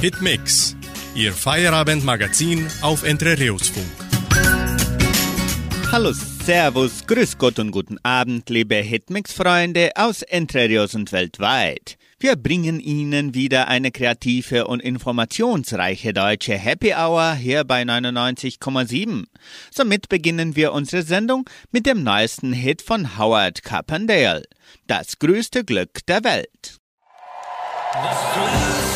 Hitmix, Ihr Feierabendmagazin auf Entrerios-Funk. Hallo, Servus, Grüß Gott und guten Abend, liebe Hitmix-Freunde aus Entrerios und weltweit. Wir bringen Ihnen wieder eine kreative und informationsreiche deutsche Happy Hour hier bei 99,7. Somit beginnen wir unsere Sendung mit dem neuesten Hit von Howard Carpendale. Das größte Glück der Welt. Das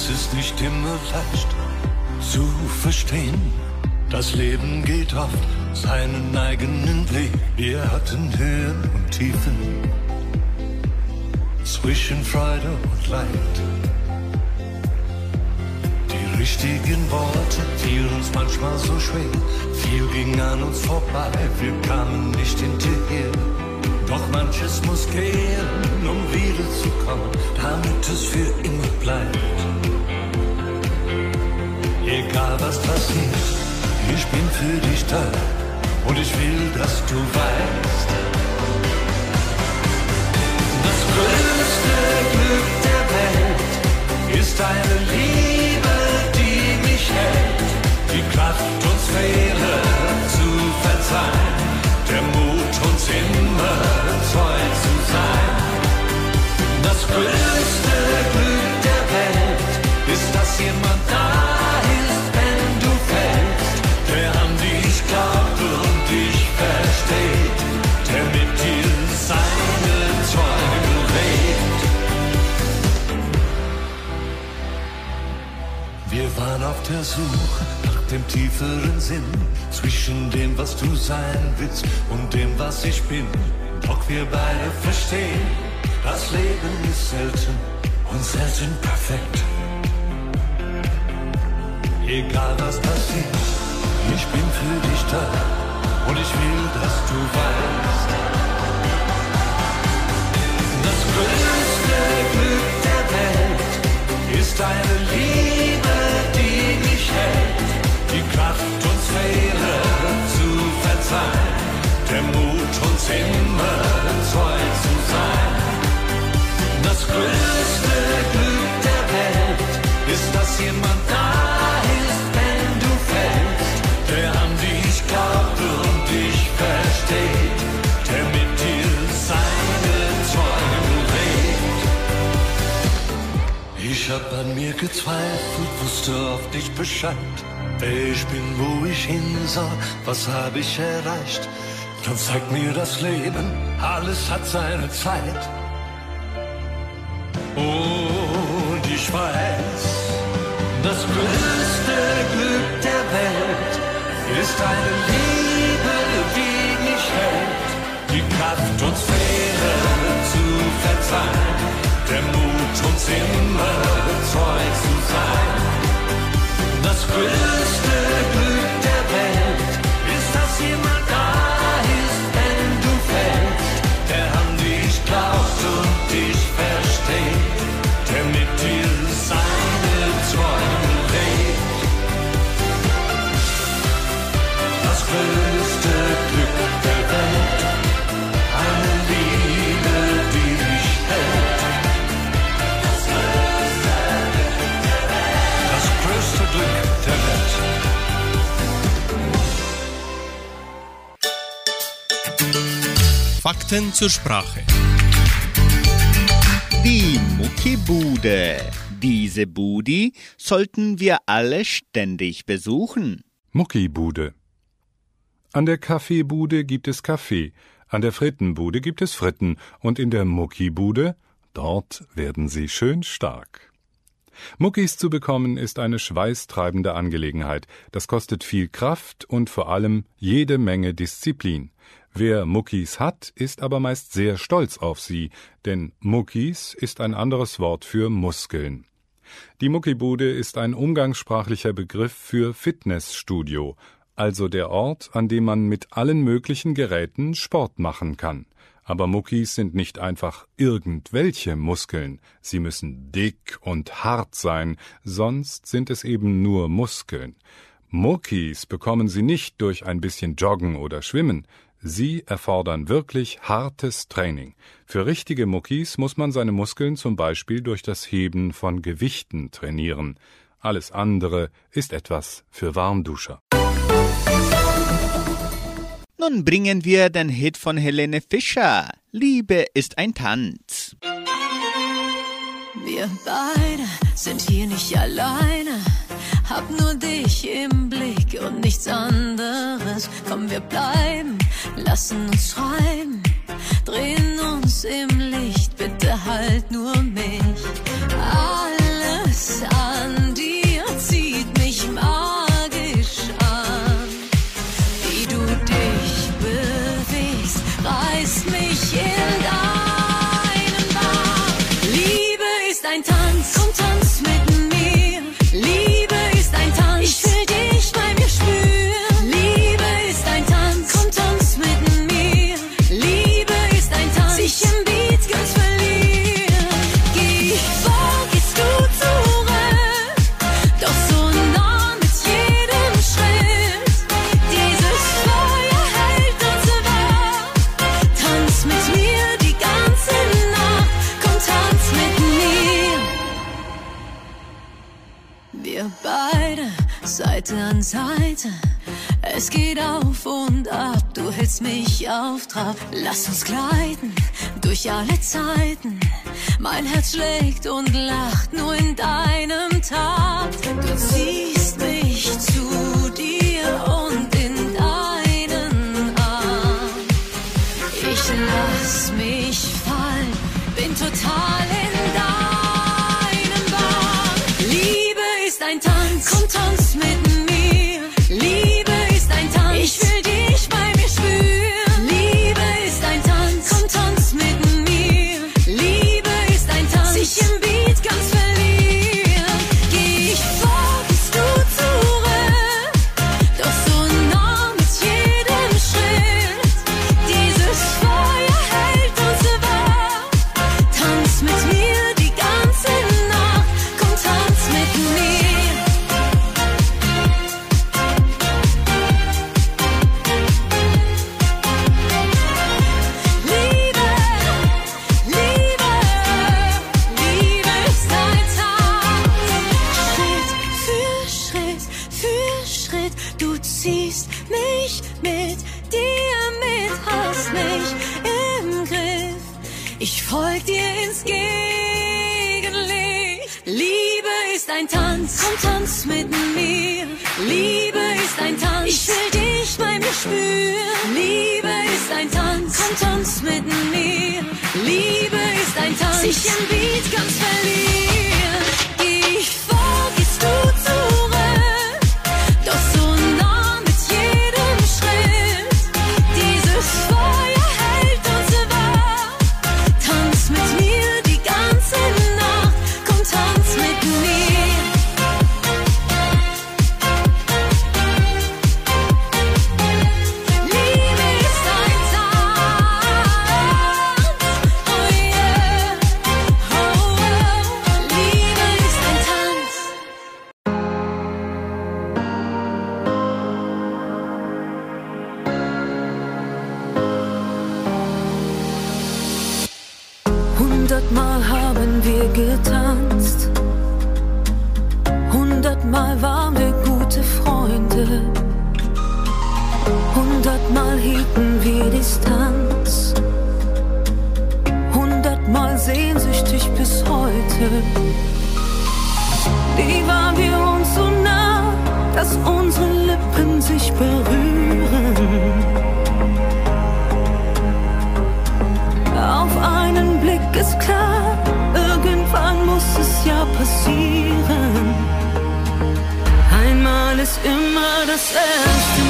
Es ist nicht immer leicht zu verstehen. Das Leben geht oft seinen eigenen Weg. Wir hatten Höhen und Tiefen zwischen Freude und Leid. Die richtigen Worte fielen uns manchmal so schwer. Viel ging an uns vorbei, wir kamen nicht hinterher. Doch manches muss gehen, um wiederzukommen, damit es für immer bleibt. Egal was passiert, ich bin für dich da und ich will, dass du weißt. Das größte Glück der Welt ist eine Liebe, die mich hält. Die Kraft, uns Fehler zu verzeihen. Der Mut, uns immer treu zu sein. Das größte Glück der Welt ist, dass jemand da der Suche nach dem tieferen Sinn zwischen dem, was du sein willst und dem, was ich bin. Doch wir beide verstehen, das Leben ist selten und selten perfekt. Egal was passiert, ich bin für dich da und ich will, dass du weißt. Das größte Glück der Welt ist eine Liebe, Kraft, uns Fehler zu verzeihen. Der Mut, uns immer treu zu sein. Das größte Glück der Welt ist, dass jemand da ist, wenn du fällst. Der an dich glaubt und dich versteht. Der mit dir seine Träume lebt. Ich hab an mir gezweifelt, wusste oft nicht Bescheid. Ich bin, wo ich hin soll, was hab ich erreicht? Dann zeigt mir das Leben, alles hat seine Zeit. Und ich weiß, das größte Glück der Welt ist eine Liebe, die mich hält. Die Kraft, uns Fehler zu verzeihen. Der Mut, uns immer treu zu sein. Das größte Fakten zur Sprache. Die Muckibude. Diese Budi sollten wir alle ständig besuchen. Muckibude. An der Kaffeebude gibt es Kaffee, an der Frittenbude gibt es Fritten und in der Muckibude, dort werden sie schön stark. Muckis zu bekommen ist eine schweißtreibende Angelegenheit. Das kostet viel Kraft und vor allem jede Menge Disziplin. Wer Muckis hat, ist aber meist sehr stolz auf sie, denn Muckis ist ein anderes Wort für Muskeln. Die Muckibude ist ein umgangssprachlicher Begriff für Fitnessstudio, also der Ort, an dem man mit allen möglichen Geräten Sport machen kann. Aber Muckis sind nicht einfach irgendwelche Muskeln, sie müssen dick und hart sein, sonst sind es eben nur Muskeln. Muckis bekommen sie nicht durch ein bisschen Joggen oder Schwimmen, Sie erfordern wirklich hartes Training. Für richtige Muckis muss man seine Muskeln zum Beispiel durch das Heben von Gewichten trainieren. Alles andere ist etwas für Warmduscher. Nun bringen wir den Hit von Helene Fischer. Liebe ist ein Tanz. Wir beide sind hier nicht alleine. Hab nur dich im Blick und nichts anderes. Komm, wir bleiben, lassen uns schreien, drehen uns im Licht. Bitte halt nur mich. mich auf Trab, lass uns gleiten durch alle Zeiten. Mein Herz schlägt und lacht nur in deinem Takt. Du ziehst mich zu dir und in deinen Arm. Ich lass mich Leute, die waren wir uns so nah, dass unsere Lippen sich berühren. Auf einen Blick ist klar, irgendwann muss es ja passieren. Einmal ist immer das erste Mal.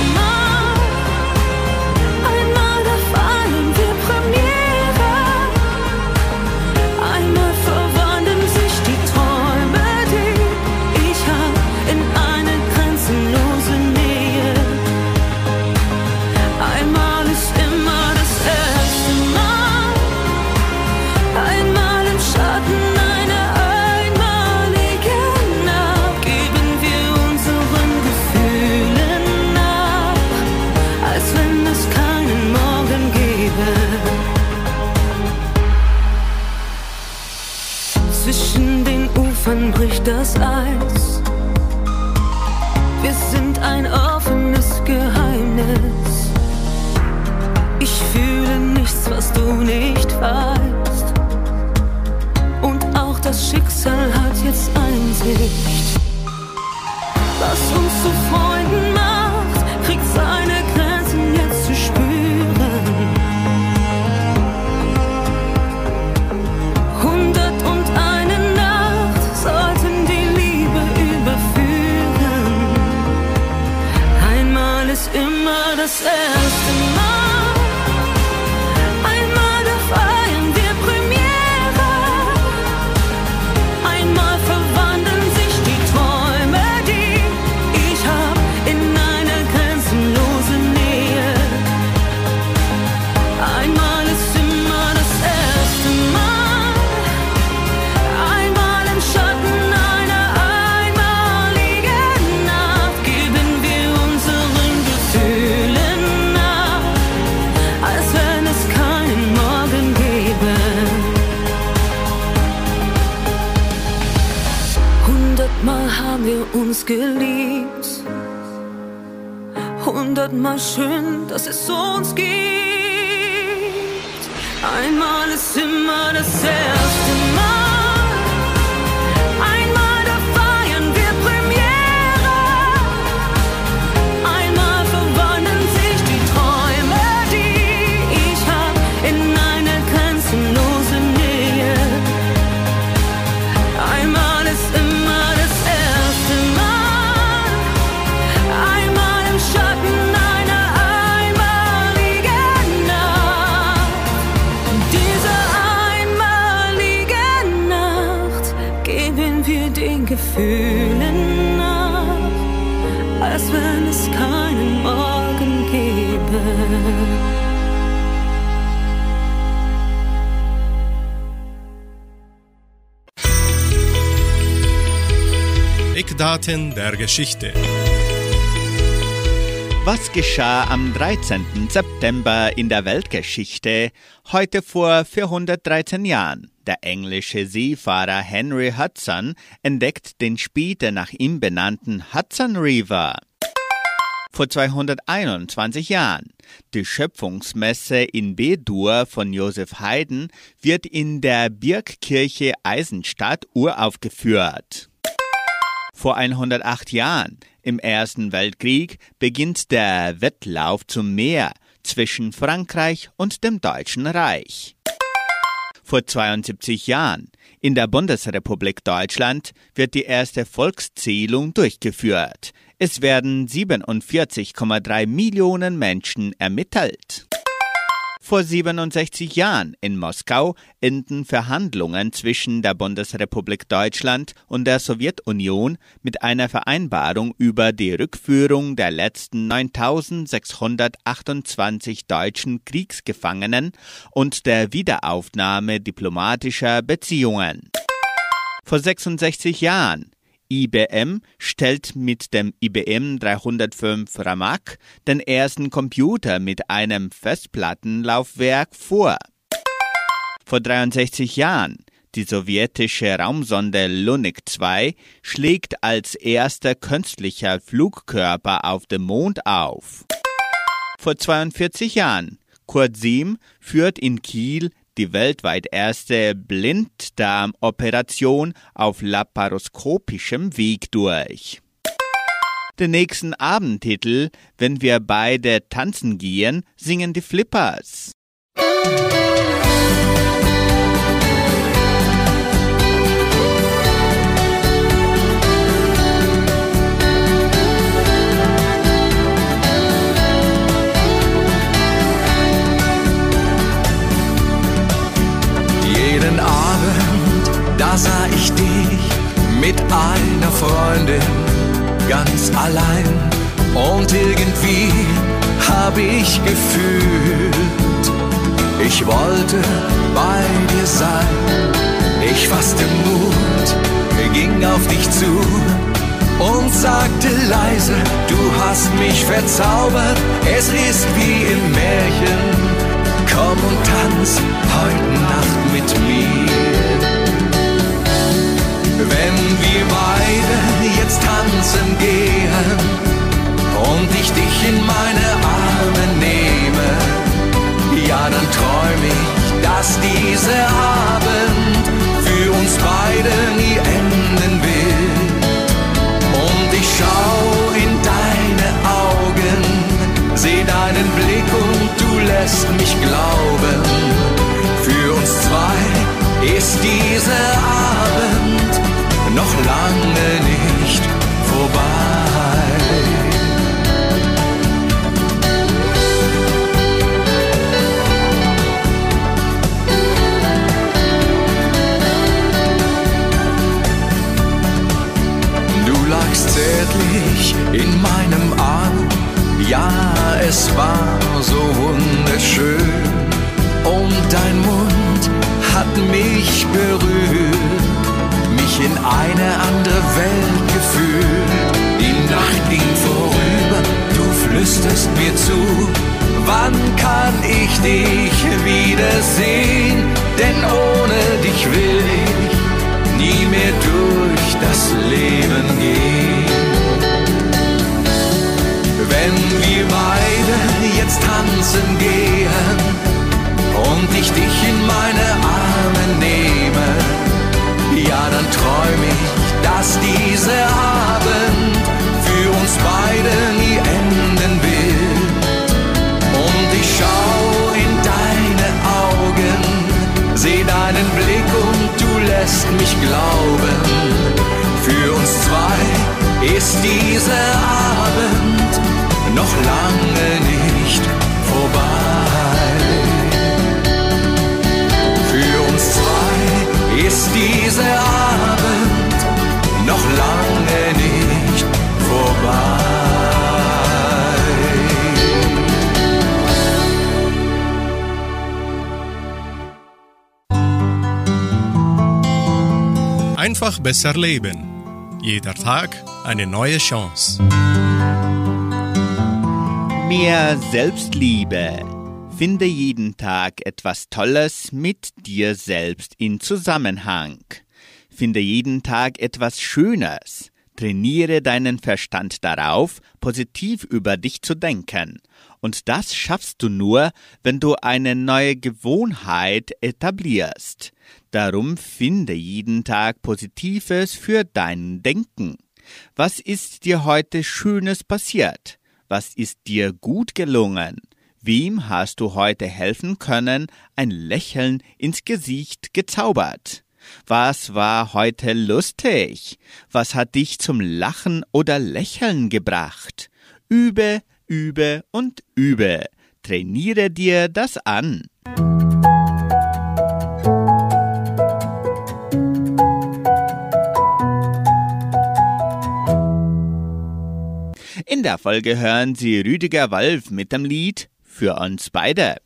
turn Eckdaten der Geschichte. Was geschah am 13. September in der Weltgeschichte, heute vor 413 Jahren? Der englische Seefahrer Henry Hudson entdeckt den später nach ihm benannten Hudson River. Vor 221 Jahren. Die Schöpfungsmesse in B-Dur von Joseph Haydn wird in der Birkkirche Eisenstadt uraufgeführt. Vor 108 Jahren, im Ersten Weltkrieg, beginnt der Wettlauf zum Meer zwischen Frankreich und dem Deutschen Reich. Vor 72 Jahren, in der Bundesrepublik Deutschland, wird die erste Volkszählung durchgeführt. Es werden 47,3 Millionen Menschen ermittelt. Vor 67 Jahren in Moskau enden Verhandlungen zwischen der Bundesrepublik Deutschland und der Sowjetunion mit einer Vereinbarung über die Rückführung der letzten 9628 deutschen Kriegsgefangenen und der Wiederaufnahme diplomatischer Beziehungen. Vor 66 Jahren IBM stellt mit dem IBM 305 Ramak den ersten Computer mit einem Festplattenlaufwerk vor. Vor 63 Jahren die sowjetische Raumsonde Lunik 2 schlägt als erster künstlicher Flugkörper auf dem Mond auf. Vor 42 Jahren Kurt Siem führt in Kiel die weltweit erste Blinddarmoperation auf laparoskopischem Weg durch. Den nächsten Abendtitel, wenn wir beide tanzen gehen, singen die Flippers. Jeden sah ich dich mit einer Freundin ganz allein. Und irgendwie hab ich gefühlt, ich wollte bei dir sein. Ich fasste Mut, ging auf dich zu und sagte leise, du hast mich verzaubert, es ist wie im Märchen. Komm und tanz heute Nacht mit mir wir beide jetzt tanzen gehen und ich dich in meine Arme nehme, ja dann träum ich, dass dieser Abend für uns beide nie enden will. Und ich schau in deine Augen, seh deinen Blick und du lässt mich glauben, für uns zwei ist dieser Abend noch lange nicht vorbei. Du lagst zärtlich in meinem Arm. Ja, es war so wunderschön und dein Mund hat mich berührt eine andere Welt gefühlt. Die Nacht ging vorüber, du flüsterst mir zu. Wann kann ich dich wiedersehen? Denn ohne dich will ich nie mehr durch das Leben gehen. Wenn wir beide jetzt tanzen gehen glauben, für uns zwei ist dieser Abend Einfach besser leben. Jeder Tag eine neue Chance. Mehr Selbstliebe. Finde jeden Tag etwas Tolles mit dir selbst in Zusammenhang. Finde jeden Tag etwas Schönes. Trainiere deinen Verstand darauf, positiv über dich zu denken. Und das schaffst du nur, wenn du eine neue Gewohnheit etablierst. Darum finde jeden Tag Positives für dein Denken. Was ist dir heute Schönes passiert? Was ist dir gut gelungen? Wem hast du heute helfen können, ein Lächeln ins Gesicht gezaubert? Was war heute lustig? Was hat dich zum Lachen oder Lächeln gebracht? Übe, übe und übe. Trainiere dir das an. In der Folge hören Sie Rüdiger Wolf mit dem Lied Für uns beide.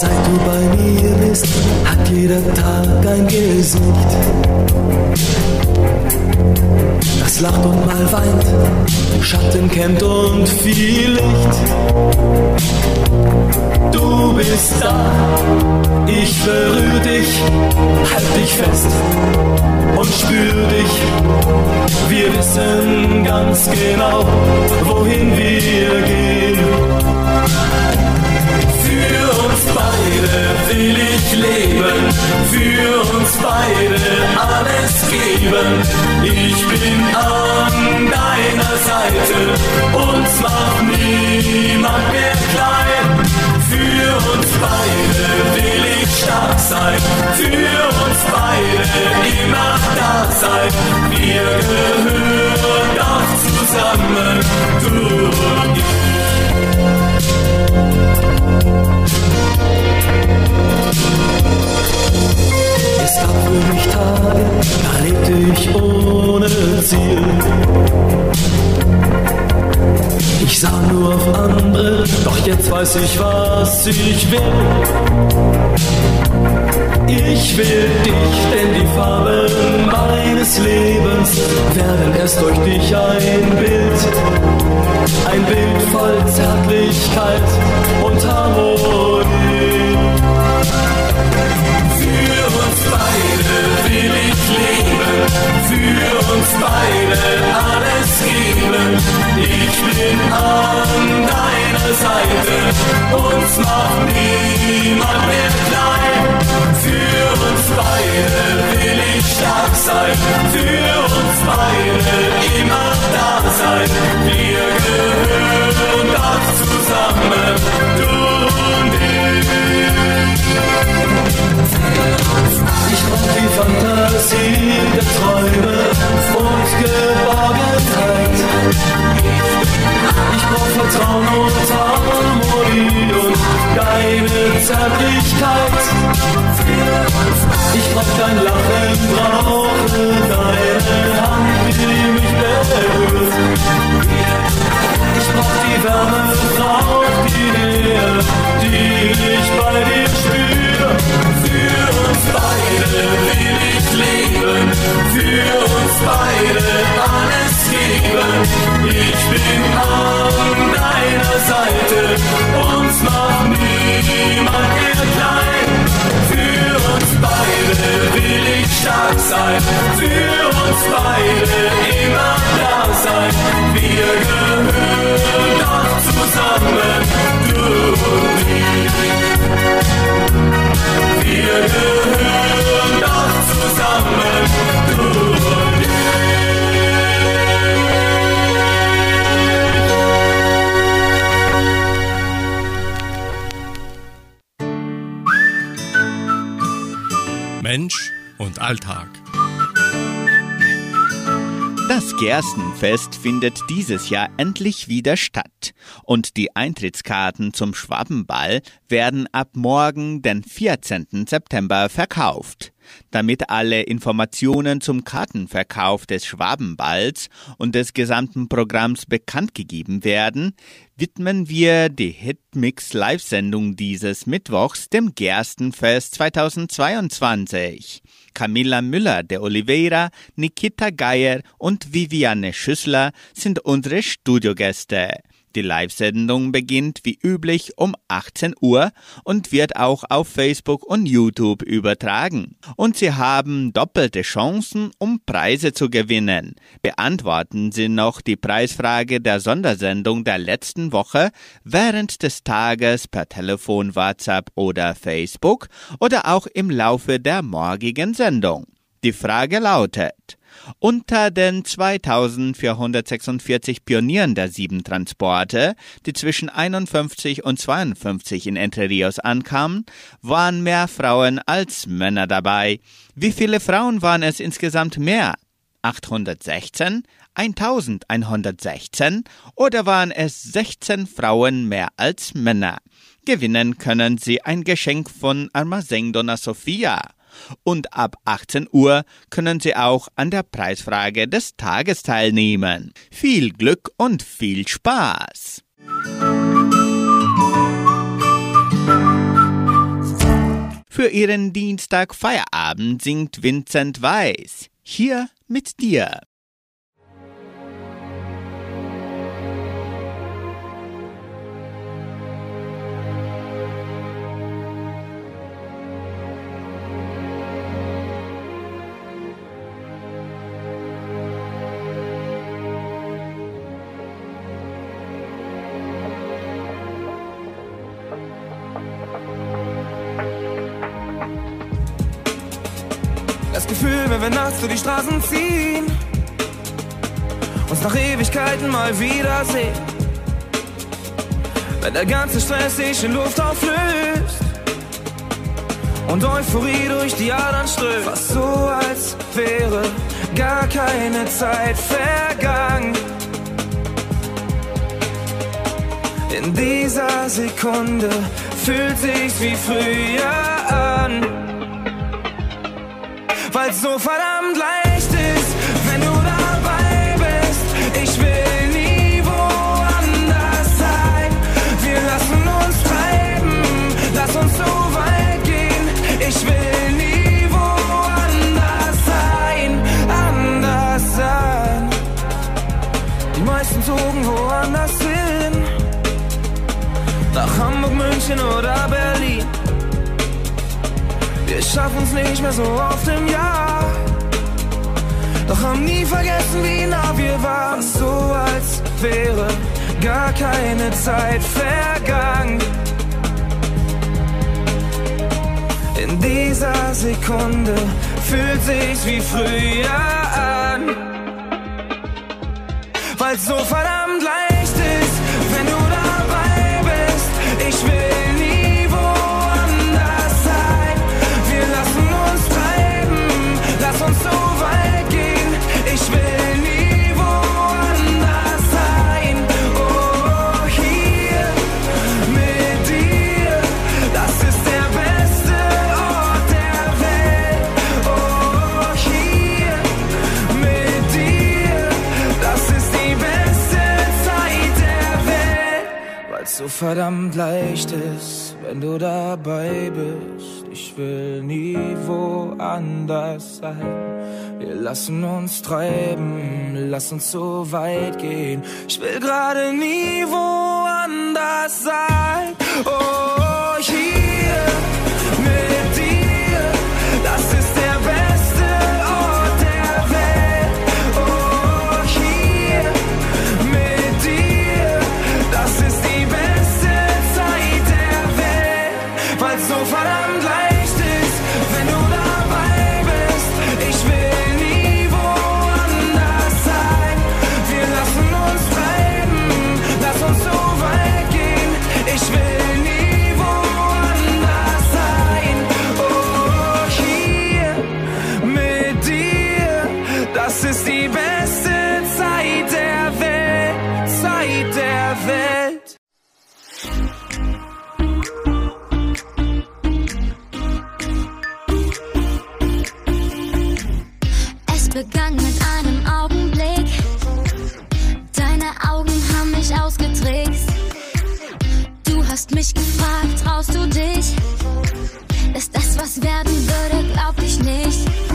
Seit du bei mir bist, hat jeder Tag ein Gesicht. Das lacht und mal weint, Schatten kennt und viel Licht. Du bist da, ich berühr dich, halt dich fest und spür dich. Wir wissen ganz genau, wohin wir gehen. Beide will ich leben, für uns beide alles geben. Ich bin an deiner Seite, uns macht niemand mehr klein. Für uns beide will ich stark sein, für uns beide immer da sein. Wir gehören doch zusammen, du und ich. Mich Tage, da lebte ich ohne Ziel. Ich sah nur auf andere, doch jetzt weiß ich, was ich will. Ich will dich, denn die Farben meines Lebens werden erst durch dich ein Bild. Ein Bild voll Zärtlichkeit und Harmonie. Beide alles geben. Ich bin an deiner Seite, uns macht niemand mehr klein. Für uns beide will ich stark sein, für uns beide immer da sein. Wir gehören doch zusammen, die Fantasie der Träume und Geborgenheit. Ich brauch Vertrauen und Harmonie und deine Zärtlichkeit. Ich brauch dein Lachen, brauche deine Hand, die mich berührt. Ich brauch die Wärme, brauch die Nähe, die ich bei dir beide will ich leben, für uns beide alles geben. Ich bin an deiner Seite, uns macht niemand mehr klein. Für uns beide will ich stark sein, für uns beide immer da sein. Wir gehören doch zusammen, du und ich. Wir gehören Alltag. Das Gerstenfest findet dieses Jahr endlich wieder statt und die Eintrittskarten zum Schwabenball werden ab morgen, den 14. September, verkauft. Damit alle Informationen zum Kartenverkauf des Schwabenballs und des gesamten Programms bekannt gegeben werden, widmen wir die Hitmix Live-Sendung dieses Mittwochs dem Gerstenfest 2022. Camilla Müller de Oliveira, Nikita Geier und Viviane Schüssler sind unsere Studiogäste. Die Live-Sendung beginnt wie üblich um 18 Uhr und wird auch auf Facebook und YouTube übertragen. Und Sie haben doppelte Chancen, um Preise zu gewinnen. Beantworten Sie noch die Preisfrage der Sondersendung der letzten Woche während des Tages per Telefon, WhatsApp oder Facebook oder auch im Laufe der morgigen Sendung. Die Frage lautet, unter den 2446 Pionieren der sieben Transporte, die zwischen 51 und 52 in Entre Rios ankamen, waren mehr Frauen als Männer dabei. Wie viele Frauen waren es insgesamt mehr? 816, 1116 oder waren es 16 Frauen mehr als Männer? Gewinnen können Sie ein Geschenk von Armazém Dona Sofia. Und ab 18 Uhr können Sie auch an der Preisfrage des Tages teilnehmen. Viel Glück und viel Spaß! Für Ihren Dienstag Feierabend singt Vincent Weiss. Hier mit dir. Die Straßen ziehen, uns nach Ewigkeiten mal wiedersehen. Wenn der ganze Stress sich in Luft auflöst und Euphorie durch die Adern strömt. Fast so, als wäre gar keine Zeit vergangen. In dieser Sekunde fühlt sich's wie früher an. Weil's so verdammt leicht ist, wenn du dabei bist. Ich will nie woanders sein. Wir lassen uns treiben, lass uns so weit gehen. Ich will nie woanders sein, anders sein. Die meisten zogen woanders hin. Nach Hamburg, München oder Berlin. Schaffen's nicht mehr so oft im Jahr. Doch haben nie vergessen, wie nah wir waren. So, als wäre gar keine Zeit vergangen. In dieser Sekunde fühlt sich's wie früher an. Weil's so verdammt verdammt leicht ist, wenn du dabei bist. Ich will nie woanders sein. Wir lassen uns treiben, lass uns so weit gehen. Ich will gerade nie woanders sein. Oh, begann mit einem Augenblick. Deine Augen haben mich ausgetrickst. Du hast mich gefragt, traust du dich? Ist das was werden würde, glaub ich nicht.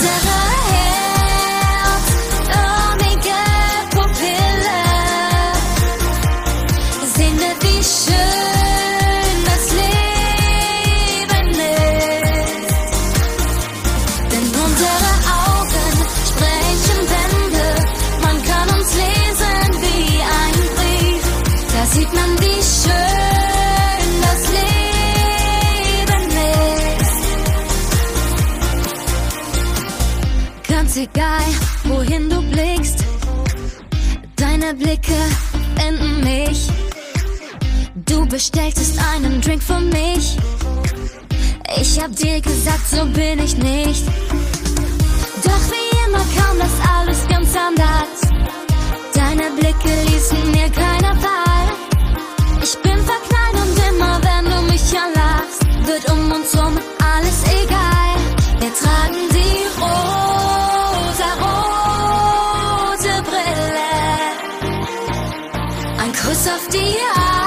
Durch bestelltest einen Drink für mich. Ich hab dir gesagt, so bin ich nicht. Doch wie immer kam das alles ganz anders. Deine Blicke ließen mir keine Wahl. Ich bin verknallt und immer wenn du mich anlachst, wird um uns rum alles egal. Wir tragen die rosa-rote Brille. Ein Kuss auf die Haut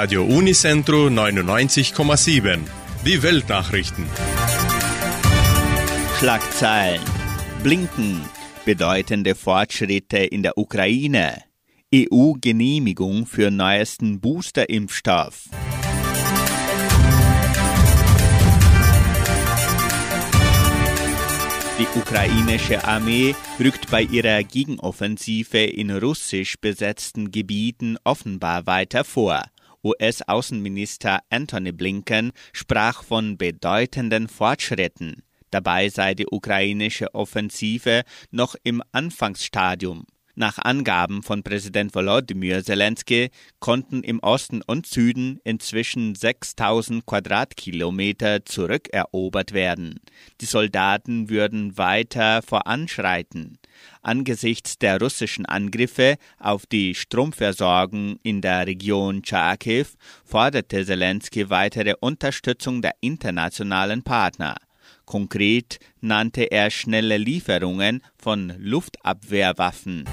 Radio Unicentro 99,7. Die Weltnachrichten. Schlagzeilen. Blinken. Bedeutende Fortschritte in der Ukraine. EU-Genehmigung für neuesten Boosterimpfstoff. Die ukrainische Armee rückt bei ihrer Gegenoffensive in russisch besetzten Gebieten offenbar weiter vor. US-Außenminister Antony Blinken sprach von bedeutenden Fortschritten. Dabei sei die ukrainische Offensive noch im Anfangsstadium. Nach Angaben von Präsident Volodymyr Zelensky konnten im Osten und Süden inzwischen 6000 Quadratkilometer zurückerobert werden. Die Soldaten würden weiter voranschreiten. Angesichts der russischen Angriffe auf die Stromversorgung in der Region Charkiw forderte Zelensky weitere Unterstützung der internationalen Partner. Konkret nannte er schnelle Lieferungen von Luftabwehrwaffen.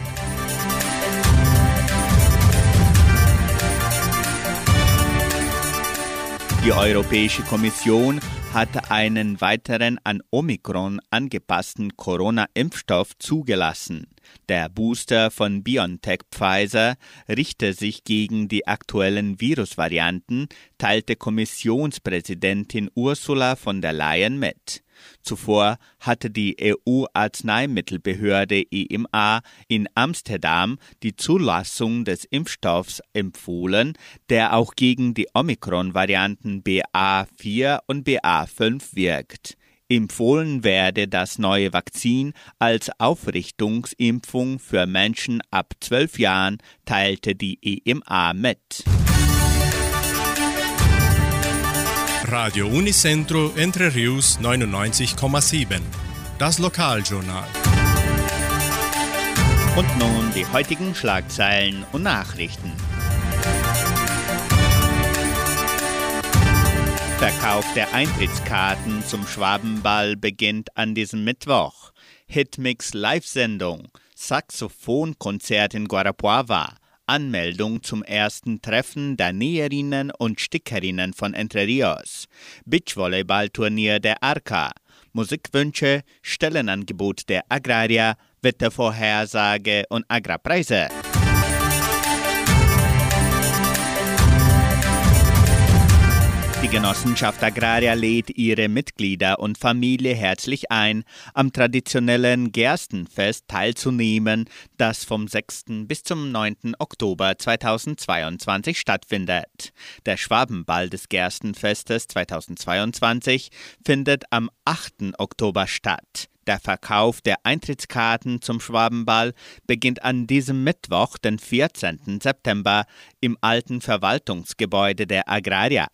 Die Europäische Kommission hat einen weiteren an Omikron angepassten Corona-Impfstoff zugelassen. Der Booster von BioNTech Pfizer richte sich gegen die aktuellen Virusvarianten, teilte Kommissionspräsidentin Ursula von der Leyen mit. Zuvor hatte die EU-Arzneimittelbehörde EMA in Amsterdam die Zulassung des Impfstoffs empfohlen, der auch gegen die Omikron-Varianten BA4 und BA5 wirkt. Empfohlen werde das neue Vakzin als Aufrichtungsimpfung für Menschen ab 12 Jahren, teilte die EMA mit. Radio Unicentro Entre Rius 99,7. Das Lokaljournal. Und nun die heutigen Schlagzeilen und Nachrichten. Verkauf der Eintrittskarten zum Schwabenball beginnt an diesem Mittwoch. Hitmix Live-Sendung, Saxophonkonzert in Guarapuava, Anmeldung zum ersten Treffen der Näherinnen und Stickerinnen von Entre Rios, Beachvolleyballturnier der Arca, Musikwünsche, Stellenangebot der Agraria, Wettervorhersage und Agrarpreise. Die Genossenschaft Agraria lädt ihre Mitglieder und Familie herzlich ein, am traditionellen Gerstenfest teilzunehmen, das vom 6. bis zum 9. Oktober 2022 stattfindet. Der Schwabenball des Gerstenfestes 2022 findet am 8. Oktober statt. Der Verkauf der Eintrittskarten zum Schwabenball beginnt an diesem Mittwoch, den 14. September, im alten Verwaltungsgebäude der Agraria.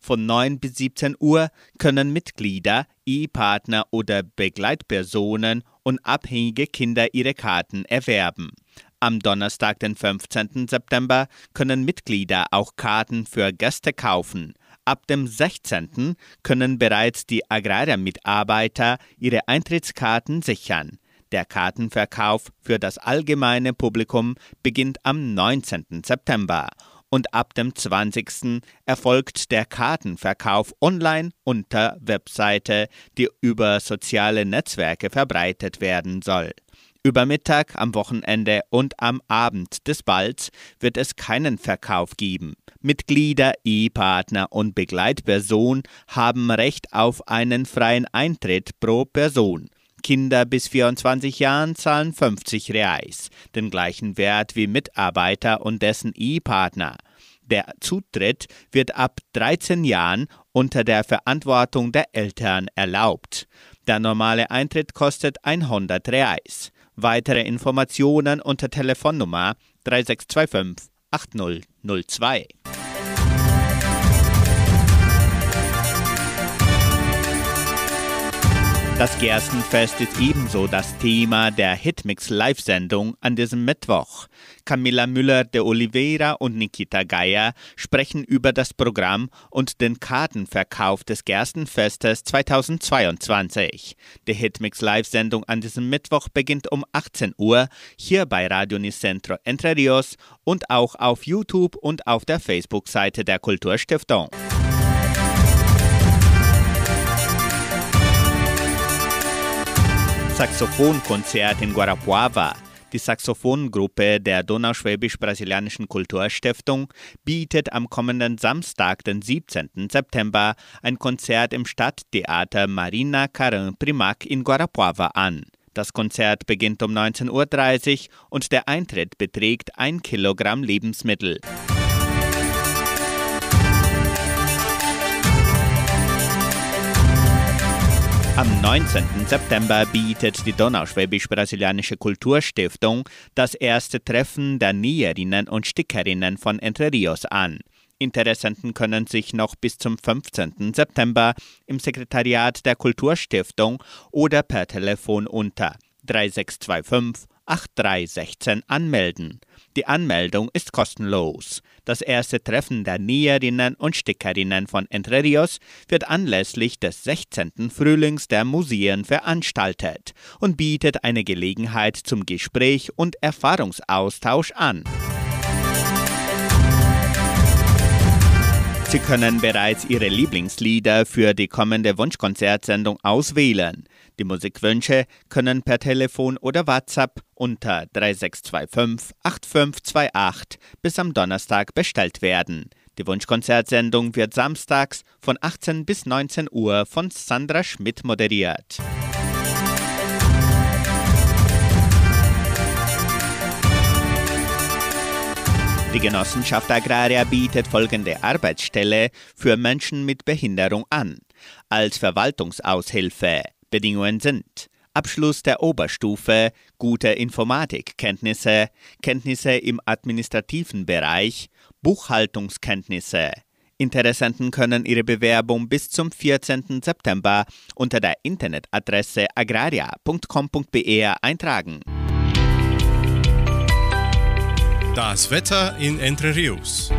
Von 9 bis 17 Uhr können Mitglieder, Ehepartner oder Begleitpersonen und abhängige Kinder ihre Karten erwerben. Am Donnerstag, den 15. September, können Mitglieder auch Karten für Gäste kaufen. Ab dem 16. können bereits die Agrarmitarbeiter ihre Eintrittskarten sichern. Der Kartenverkauf für das allgemeine Publikum beginnt am 19. September und ab dem 20. erfolgt der Kartenverkauf online unter Webseite, die über soziale Netzwerke verbreitet werden soll. Über Mittag, am Wochenende und am Abend des Balls wird es keinen Verkauf geben. Mitglieder, Ehepartner und Begleitperson haben Recht auf einen freien Eintritt pro Person. Kinder bis 24 Jahren zahlen 50 Reais, den gleichen Wert wie Mitarbeiter und dessen Ehepartner. Der Zutritt wird ab 13 Jahren unter der Verantwortung der Eltern erlaubt. Der normale Eintritt kostet 100 Reais. Weitere Informationen unter Telefonnummer 3625 8002. Das Gerstenfest ist ebenso das Thema der Hitmix Live-Sendung an diesem Mittwoch. Camilla Müller de Oliveira und Nikita Geier sprechen über das Programm und den Kartenverkauf des Gerstenfestes 2022. Die Hitmix Live-Sendung an diesem Mittwoch beginnt um 18 Uhr hier bei Radio Nicentro Entre Rios und auch auf YouTube und auf der Facebook-Seite der Kulturstiftung. Saxophonkonzert in Guarapuava. Die Saxophongruppe der Donauschwäbisch-Brasilianischen Kulturstiftung bietet am kommenden Samstag, den 17. September, ein Konzert im Stadttheater Marina Carin Primac in Guarapuava an. Das Konzert beginnt um 19.30 Uhr und der Eintritt beträgt ein Kilogramm Lebensmittel. Am 19. September bietet die Donauschwäbisch-Brasilianische Kulturstiftung das erste Treffen der Näherinnen und Stickerinnen von Entre Rios an. Interessenten können sich noch bis zum 15. September im Sekretariat der Kulturstiftung oder per Telefon unter 3625 8316 anmelden. Die Anmeldung ist kostenlos. Das erste Treffen der Näherinnen und Stickerinnen von Entre Rios wird anlässlich des 16. Frühlings der Museen veranstaltet und bietet eine Gelegenheit zum Gespräch und Erfahrungsaustausch an. Sie können bereits Ihre Lieblingslieder für die kommende Wunschkonzertsendung auswählen. Die Musikwünsche können per Telefon oder WhatsApp unter 3625 8528 bis am Donnerstag bestellt werden. Die Wunschkonzertsendung wird samstags von 18 bis 19 Uhr von Sandra Schmidt moderiert. Die Genossenschaft Agraria bietet folgende Arbeitsstelle für Menschen mit Behinderung an. Als Verwaltungsaushilfe. Bedingungen sind Abschluss der Oberstufe, gute Informatikkenntnisse, Kenntnisse im administrativen Bereich, Buchhaltungskenntnisse. Interessenten können ihre Bewerbung bis zum 14. September unter der Internetadresse agraria.com.br eintragen. Das Wetter in Entre Rios.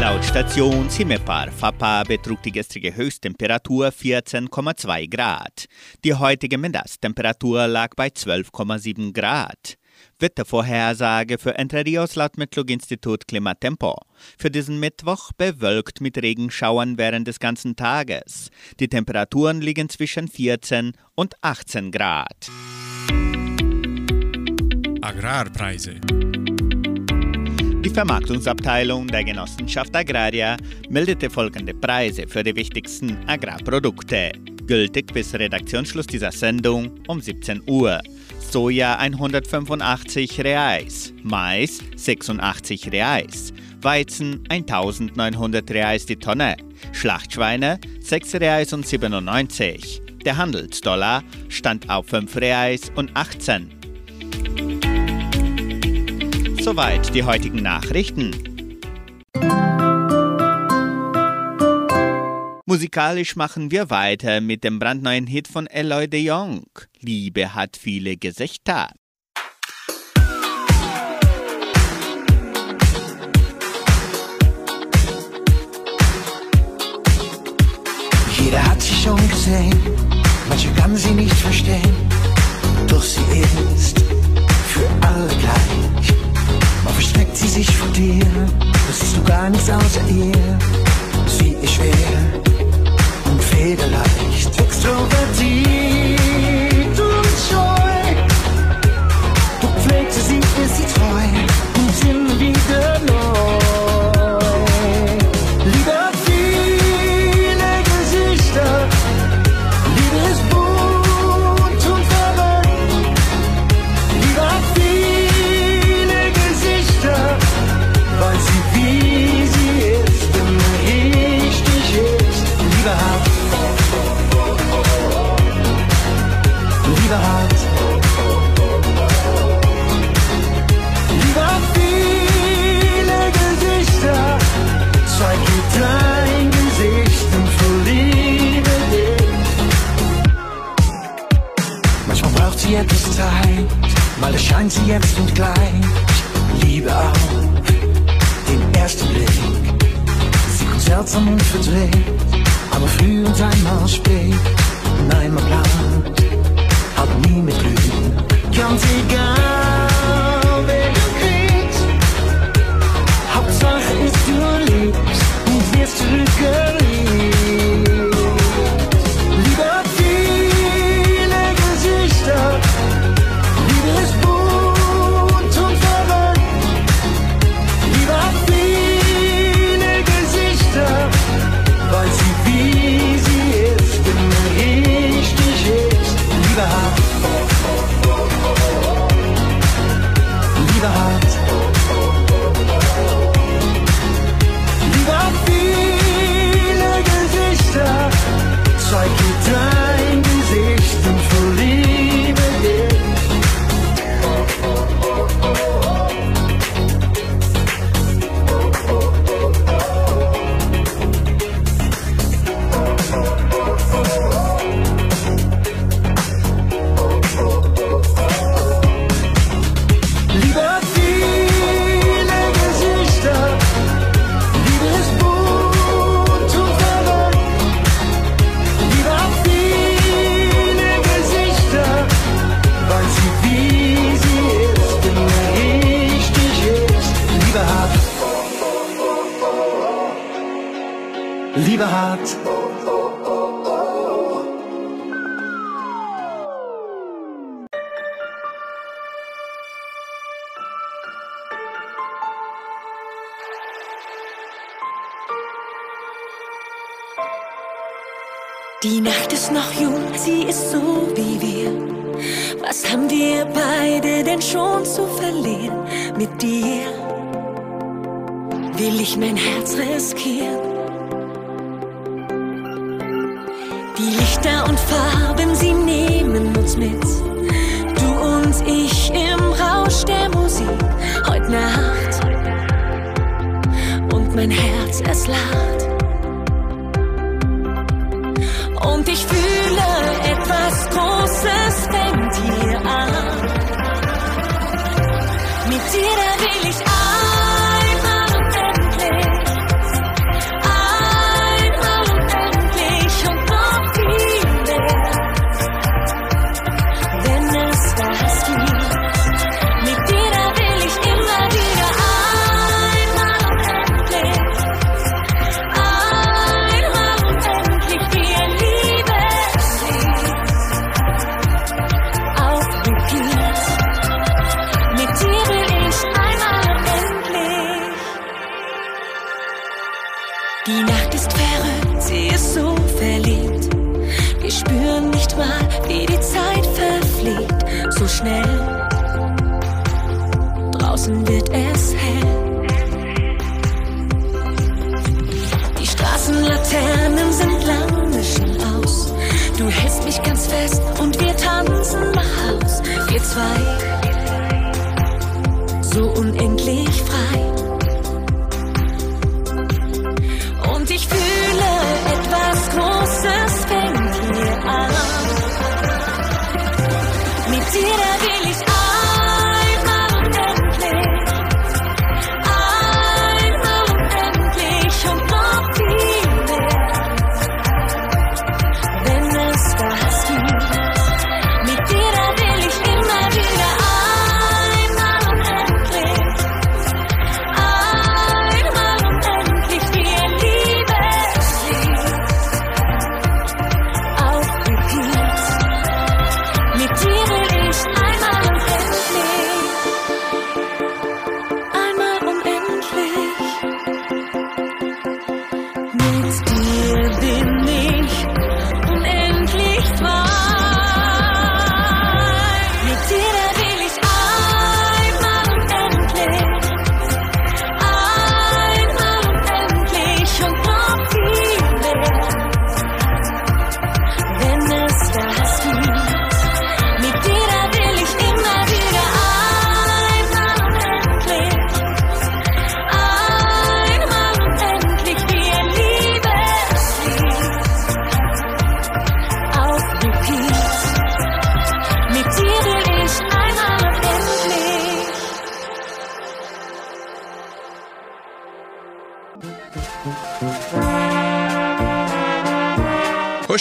Laut Station Cimepar Fapa betrug die gestrige Höchsttemperatur 14,2 Grad. Die heutige Mindesttemperatur lag bei 12,7 Grad. Wettervorhersage für Entre Rios laut Metlog-Institut Klimatempo. Für diesen Mittwoch bewölkt mit Regenschauern während des ganzen Tages. Die Temperaturen liegen zwischen 14 und 18 Grad. Agrarpreise. Die Vermarktungsabteilung der Genossenschaft Agraria meldete folgende Preise für die wichtigsten Agrarprodukte. Gültig bis Redaktionsschluss dieser Sendung um 17 Uhr. Soja 185 Reais, Mais 86 Reais, Weizen 1900 Reais die Tonne, Schlachtschweine 6 Reais und 97. Der Handelsdollar stand auf 5 Reais und 18. Soweit die heutigen Nachrichten. Musikalisch machen wir weiter mit dem brandneuen Hit von Eloy de Jong. Liebe hat viele Gesichter. Jeder hat sie schon gesehen, manche kann sie nicht verstehen, doch sie ist für alle gleich. Mal versteckt sie sich vor dir, das siehst du gar nichts außer ihr. Sie ist schwer und federleicht, extrovertiert erscheint sie jetzt und gleich. Liebe auf den ersten Blick. Sie kommt seltsam und verdreht, aber früh und einmal spät. Und einmal blank, hat nie mit Glück. Ganz egal, wer du kriegst. Hauptsache ist du liebst und wirst zurückgeliebt. Die Nacht ist noch jung, sie ist so wie wir. Was haben wir beide denn schon zu verlieren? Mit dir will ich mein Herz riskieren. Die Lichter und Farben, sie nehmen uns mit. Du und ich im Rausch der Musik heute Nacht. Und mein Herz, es lacht. Und ich fühle etwas Großes fängt hier an. Mit dir, will ich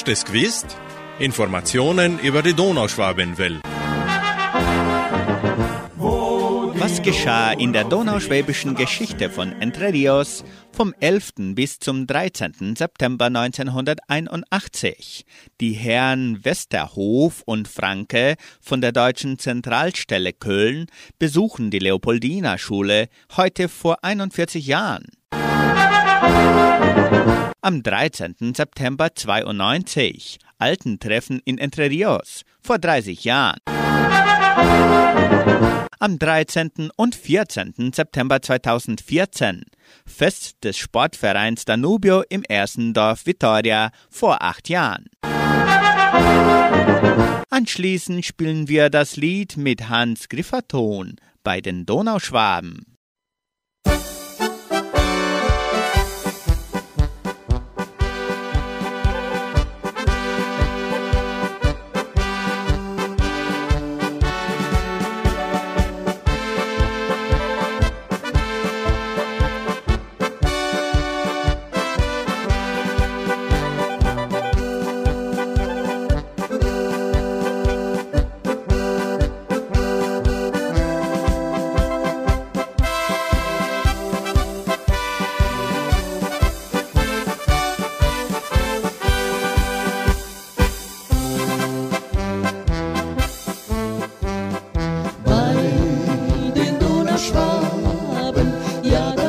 Hast du? Informationen über die Donauschwabenwelle. Was geschah in der donauschwäbischen Geschichte von Entre Rios vom 11. bis zum 13. September 1981? Die Herren Westerhof und Franke von der Deutschen Zentralstelle Köln besuchen die Leopoldina-Schule heute vor 41 Jahren. Am 13. September 92, Altentreffen in Entre Rios, vor 30 Jahren. Am 13. und 14. September 2014, Fest des Sportvereins Danubio im ersten Dorf Vitoria vor acht Jahren. Anschließend spielen wir das Lied mit Hans Grifferton bei den Donauschwaben. yeah.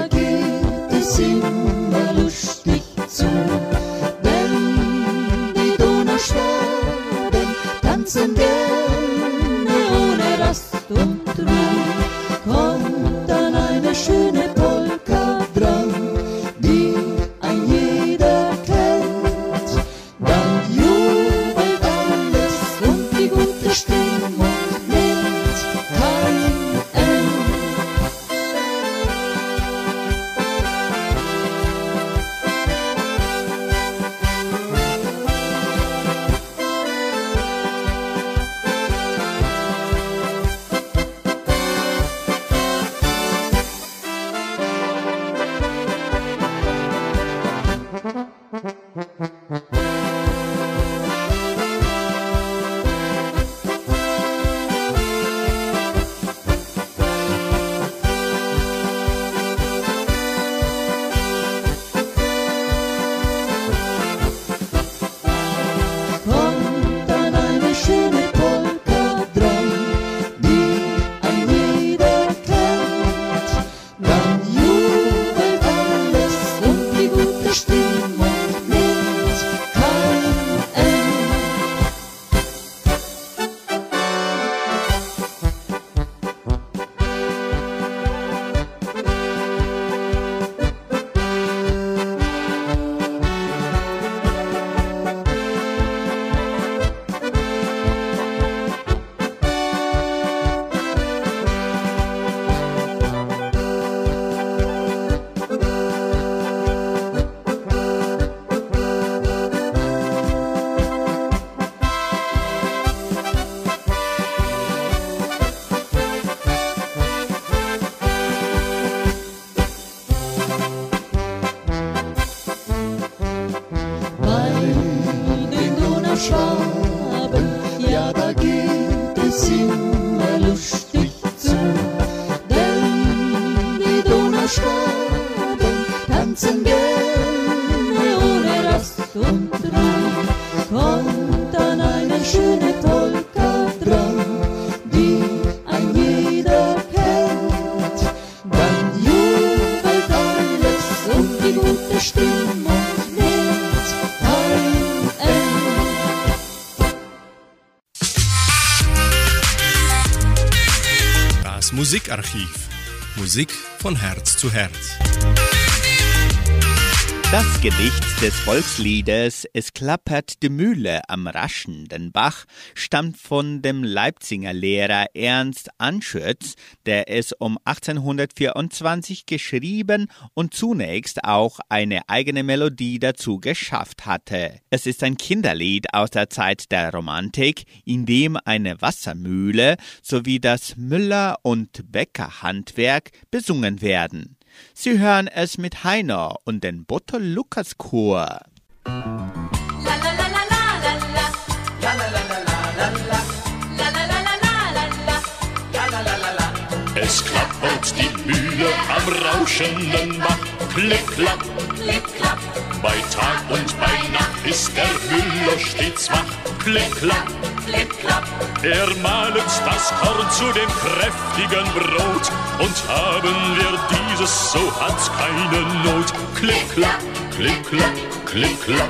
Musikarchiv. Musik von Herz zu Herz. Das Gedicht des Volksliedes Es klappert die Mühle am raschenden Bach stammt von dem Leipziger Lehrer Ernst Anschütz, der es um 1824 geschrieben und zunächst auch eine eigene Melodie dazu geschafft hatte. Es ist ein Kinderlied aus der Zeit der Romantik, in dem eine Wassermühle sowie das Müller- und Bäckerhandwerk besungen werden. Sie hören es mit Heiner und den Botter Lukas Chor. Es klappert die Mühle am rauschenden Bach. Klick, klapp, klick, klapp. Bei Tag und bei Nacht ist der Müller stets wach. Klick, klapp, klick, klapp. Er malet das Korn zu dem kräftigen Brot. Und haben wir dieses, so hat's keine Not. Klick, klapp, klick, klapp, klick, klapp.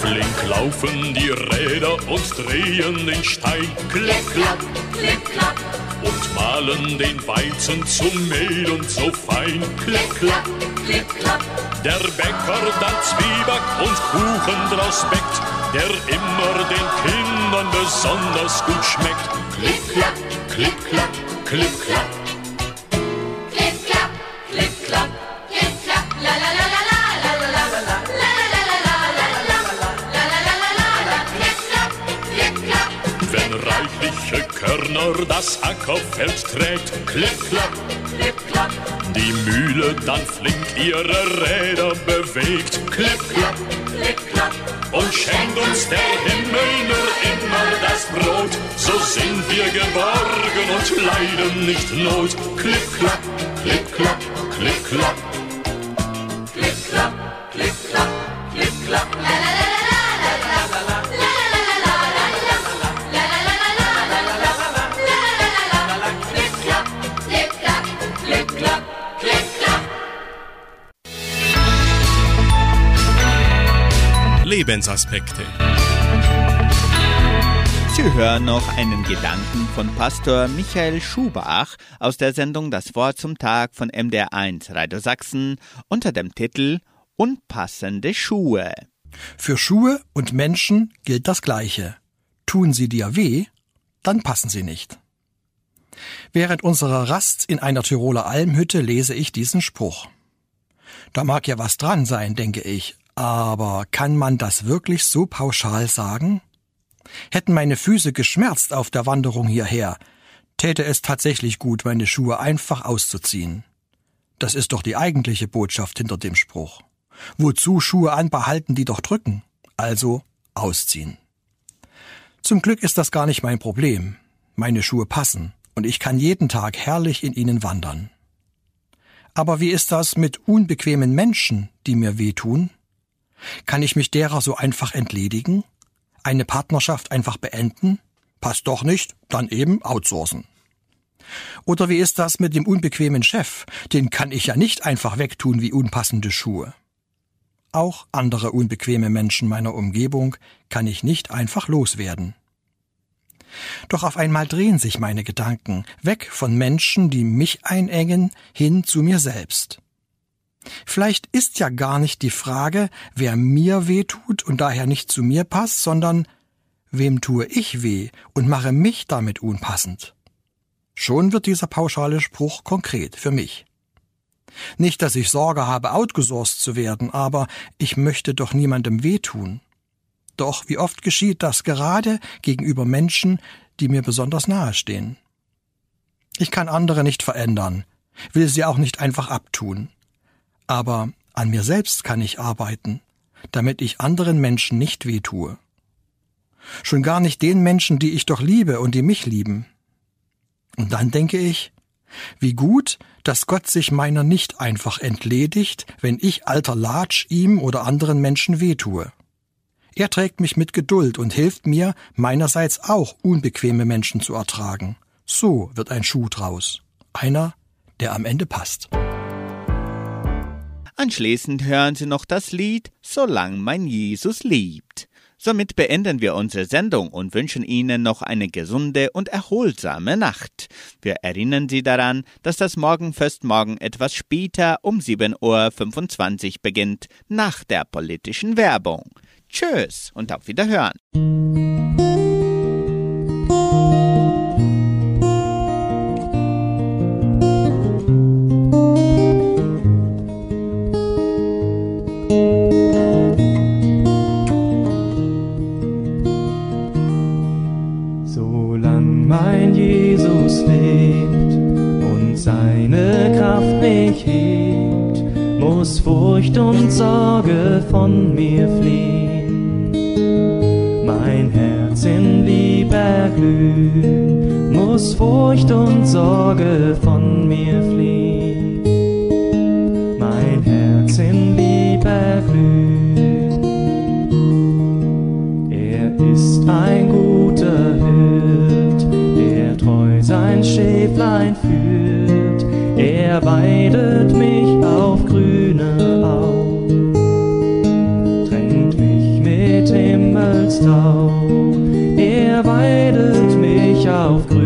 Flink laufen die Räder und drehen den Stein. Klick, klapp, klick, klapp. Und malen den Weizen zum Mehl und so fein. Klick, klapp, klick, klapp. Der Bäcker dann Zwieback und Kuchen draus bäckt, der immer den Kindern besonders gut schmeckt. Klick, klapp, klick, klapp, klick, klapp. Körner das Ackerfeld trägt, klick, klapp, klick, klapp. Die Mühle dann flink ihre Räder bewegt, klick, klapp, klick, klapp. Und schenkt uns der Himmel nur immer das Brot, so sind wir geborgen und leiden nicht Not. Klick, klapp, klick, klapp, klick, klapp. Klick, klapp, klick, klapp, klick, klapp. Lebensaspekte. Sie hören noch einen Gedanken von Pastor Michael Schubach aus der Sendung Das Wort zum Tag von MDR1 Radio Sachsen unter dem Titel Unpassende Schuhe. Für Schuhe und Menschen gilt das Gleiche. Tun sie dir weh, dann passen sie nicht. Während unserer Rast in einer Tiroler Almhütte lese ich diesen Spruch. Da mag ja was dran sein, denke ich, aber kann man das wirklich so pauschal sagen? Hätten meine Füße geschmerzt auf der Wanderung hierher, täte es tatsächlich gut, meine Schuhe einfach auszuziehen. Das ist doch die eigentliche Botschaft hinter dem Spruch. Wozu Schuhe anbehalten, die doch drücken? Also ausziehen. Zum Glück ist das gar nicht mein Problem. Meine Schuhe passen und ich kann jeden Tag herrlich in ihnen wandern. Aber wie ist das mit unbequemen Menschen, die mir wehtun? Kann ich mich derer so einfach entledigen? Eine Partnerschaft einfach beenden? Passt doch nicht, dann eben outsourcen. Oder wie ist das mit dem unbequemen Chef? Den kann ich ja nicht einfach wegtun wie unpassende Schuhe. Auch andere unbequeme Menschen meiner Umgebung kann ich nicht einfach loswerden. Doch auf einmal drehen sich meine Gedanken weg von Menschen, die mich einengen, hin zu mir selbst. Vielleicht ist ja gar nicht die Frage, wer mir weh tut und daher nicht zu mir passt, sondern wem tue ich weh und mache mich damit unpassend. Schon wird dieser pauschale Spruch konkret für mich. Nicht, dass ich Sorge habe, outgesourced zu werden, aber ich möchte doch niemandem wehtun. Doch wie oft geschieht das gerade gegenüber Menschen, die mir besonders nahe stehen. Ich kann andere nicht verändern, will sie auch nicht einfach abtun. Aber an mir selbst kann ich arbeiten, damit ich anderen Menschen nicht wehtue. Schon gar nicht den Menschen, die ich doch liebe und die mich lieben. Und dann denke ich, wie gut, dass Gott sich meiner nicht einfach entledigt, wenn ich alter Latsch ihm oder anderen Menschen wehtue. Er trägt mich mit Geduld und hilft mir, meinerseits auch unbequeme Menschen zu ertragen. So wird ein Schuh draus. Einer, der am Ende passt. Anschließend hören Sie noch das Lied Solang mein Jesus liebt. Somit beenden wir unsere Sendung und wünschen Ihnen noch eine gesunde und erholsame Nacht. Wir erinnern Sie daran, dass das Morgenfest morgen etwas später um 7.25 Uhr beginnt, nach der politischen Werbung. Tschüss und auf Wiederhören. Muss Furcht und Sorge von mir fliehen. Mein Herz in Lieb erglühen, muss Furcht und Sorge von mir fliehen. Mein Herz in Lieb erglühen. Er ist ein guter Hirt, der treu sein Schäflein führt. Er weidet mich Himmelstau. Er weidet mich auf grüne